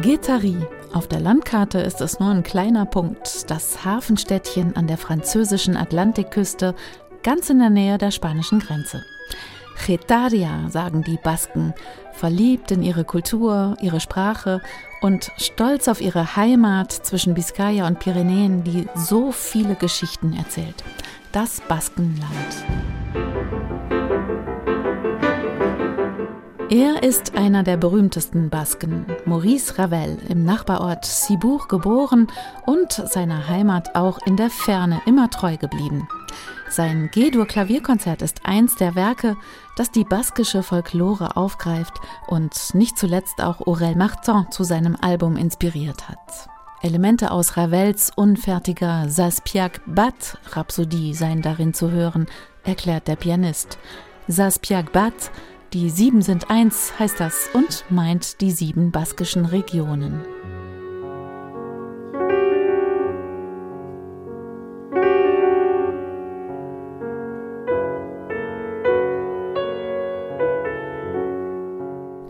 Guétari. Auf der Landkarte ist es nur ein kleiner Punkt, das Hafenstädtchen an der französischen Atlantikküste, ganz in der Nähe der spanischen Grenze. Getaria, sagen die Basken, verliebt in ihre Kultur, ihre Sprache und stolz auf ihre Heimat zwischen Biskaya und Pyrenäen, die so viele Geschichten erzählt. Das Baskenland. Er ist einer der berühmtesten Basken, Maurice Ravel, im Nachbarort Cibourg geboren und seiner Heimat auch in der Ferne immer treu geblieben. Sein G-Dur-Klavierkonzert ist eins der Werke, das die baskische Folklore aufgreift und nicht zuletzt auch Aurel Martin zu seinem Album inspiriert hat. Elemente aus Ravels unfertiger Saspiak Bat Rhapsodie seien darin zu hören, erklärt der Pianist. Saspiak Bat die sieben sind eins heißt das und meint die sieben baskischen Regionen.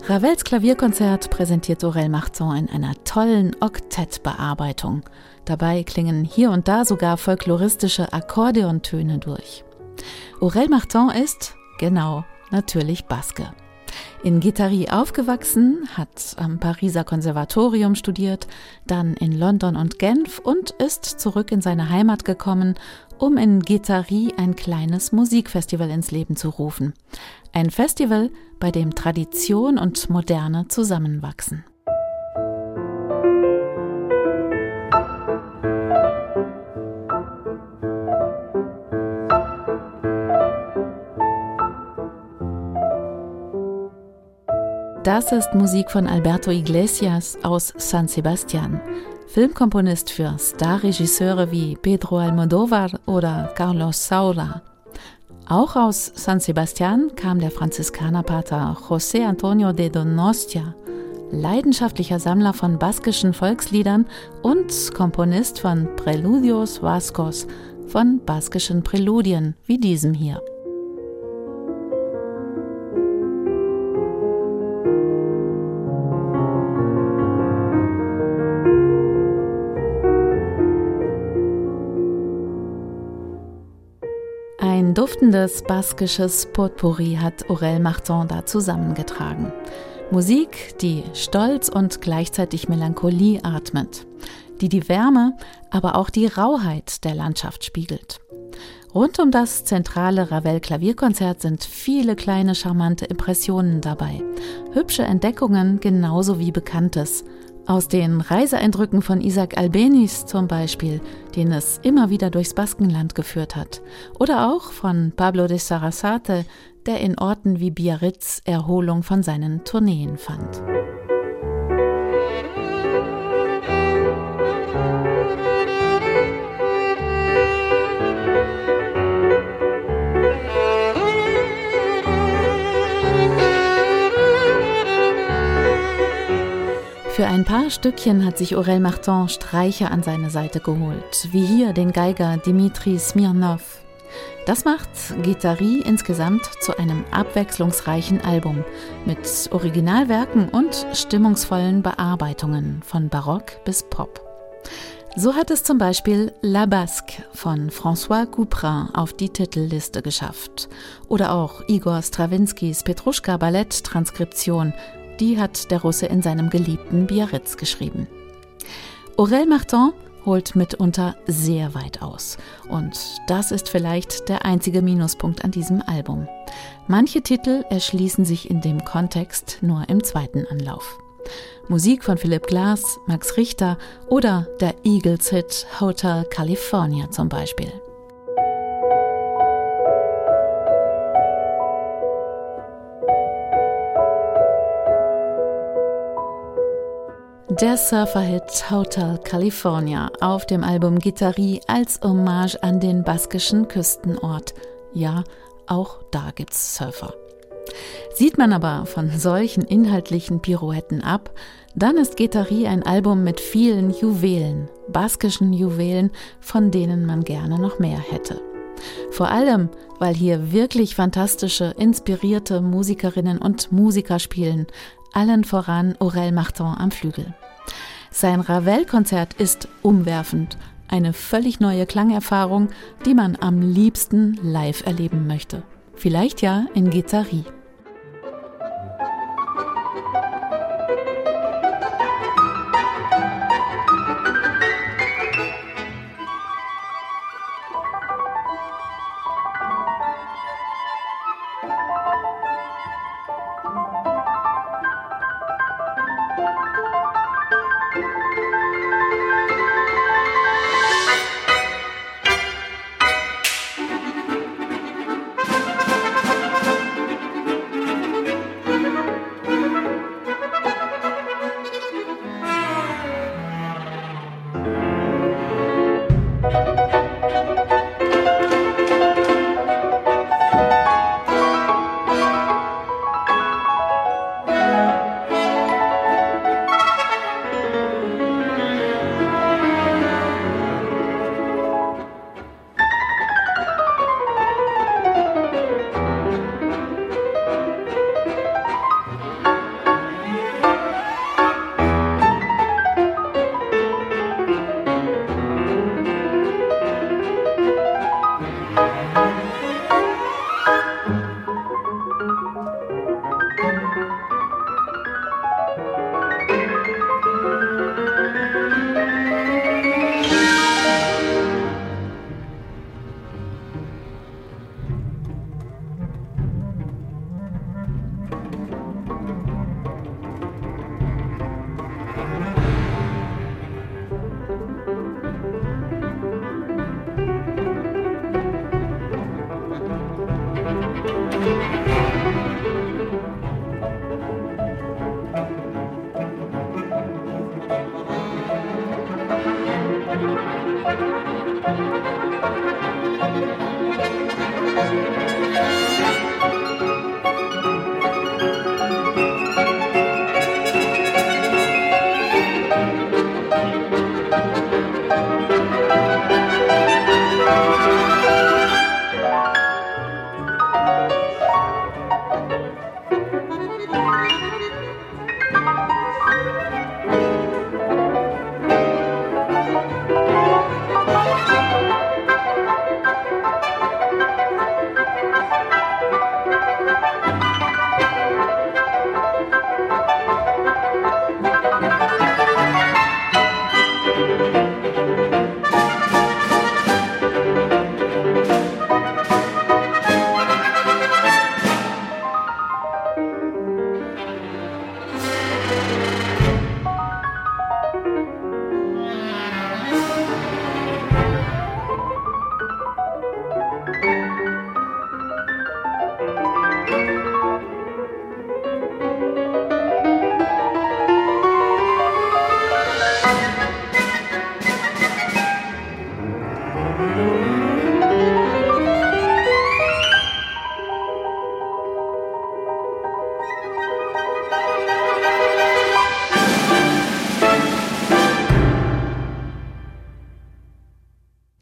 Ravels Klavierkonzert präsentiert Sorel Martin in einer tollen Oktettbearbeitung. Dabei klingen hier und da sogar folkloristische Akkordeontöne durch. Aurel Martin ist, genau, natürlich Baske. In Guittari aufgewachsen, hat am Pariser Konservatorium studiert, dann in London und Genf und ist zurück in seine Heimat gekommen, um in Guittari ein kleines Musikfestival ins Leben zu rufen. Ein Festival, bei dem Tradition und Moderne zusammenwachsen. Das ist Musik von Alberto Iglesias aus San Sebastian, Filmkomponist für Starregisseure wie Pedro Almodóvar oder Carlos Saura. Auch aus San Sebastian kam der Franziskanerpater José Antonio de Donostia, leidenschaftlicher Sammler von baskischen Volksliedern und Komponist von Preludios Vascos, von baskischen Präludien wie diesem hier. Duftendes baskisches Potpourri hat Aurel Martin da zusammengetragen. Musik, die Stolz und gleichzeitig Melancholie atmet, die die Wärme, aber auch die Rauheit der Landschaft spiegelt. Rund um das zentrale Ravel-Klavierkonzert sind viele kleine charmante Impressionen dabei, hübsche Entdeckungen genauso wie Bekanntes, aus den Reiseeindrücken von Isaac Albenis zum Beispiel, den es immer wieder durchs Baskenland geführt hat. Oder auch von Pablo de Sarasate, der in Orten wie Biarritz Erholung von seinen Tourneen fand. Für ein paar Stückchen hat sich Aurel Martin Streicher an seine Seite geholt, wie hier den Geiger Dimitri Smirnov. Das macht Guitari insgesamt zu einem abwechslungsreichen Album mit Originalwerken und stimmungsvollen Bearbeitungen von Barock bis Pop. So hat es zum Beispiel La Basque von François Couperin auf die Titelliste geschafft. Oder auch Igor Strawinskys Petruschka Ballett Transkription die hat der Russe in seinem geliebten Biarritz geschrieben. Aurel Martin holt mitunter sehr weit aus. Und das ist vielleicht der einzige Minuspunkt an diesem Album. Manche Titel erschließen sich in dem Kontext nur im zweiten Anlauf. Musik von Philipp Glass, Max Richter oder der Eagles-Hit Hotel California zum Beispiel. Der Surferhit Hotel California auf dem Album Guitari als Hommage an den baskischen Küstenort. Ja, auch da gibt's Surfer. Sieht man aber von solchen inhaltlichen Pirouetten ab, dann ist Guitari ein Album mit vielen Juwelen, baskischen Juwelen, von denen man gerne noch mehr hätte. Vor allem, weil hier wirklich fantastische, inspirierte Musikerinnen und Musiker spielen, allen voran Aurel Martin am Flügel. Sein Ravel-Konzert ist umwerfend, eine völlig neue Klangerfahrung, die man am liebsten live erleben möchte. Vielleicht ja in Thank you.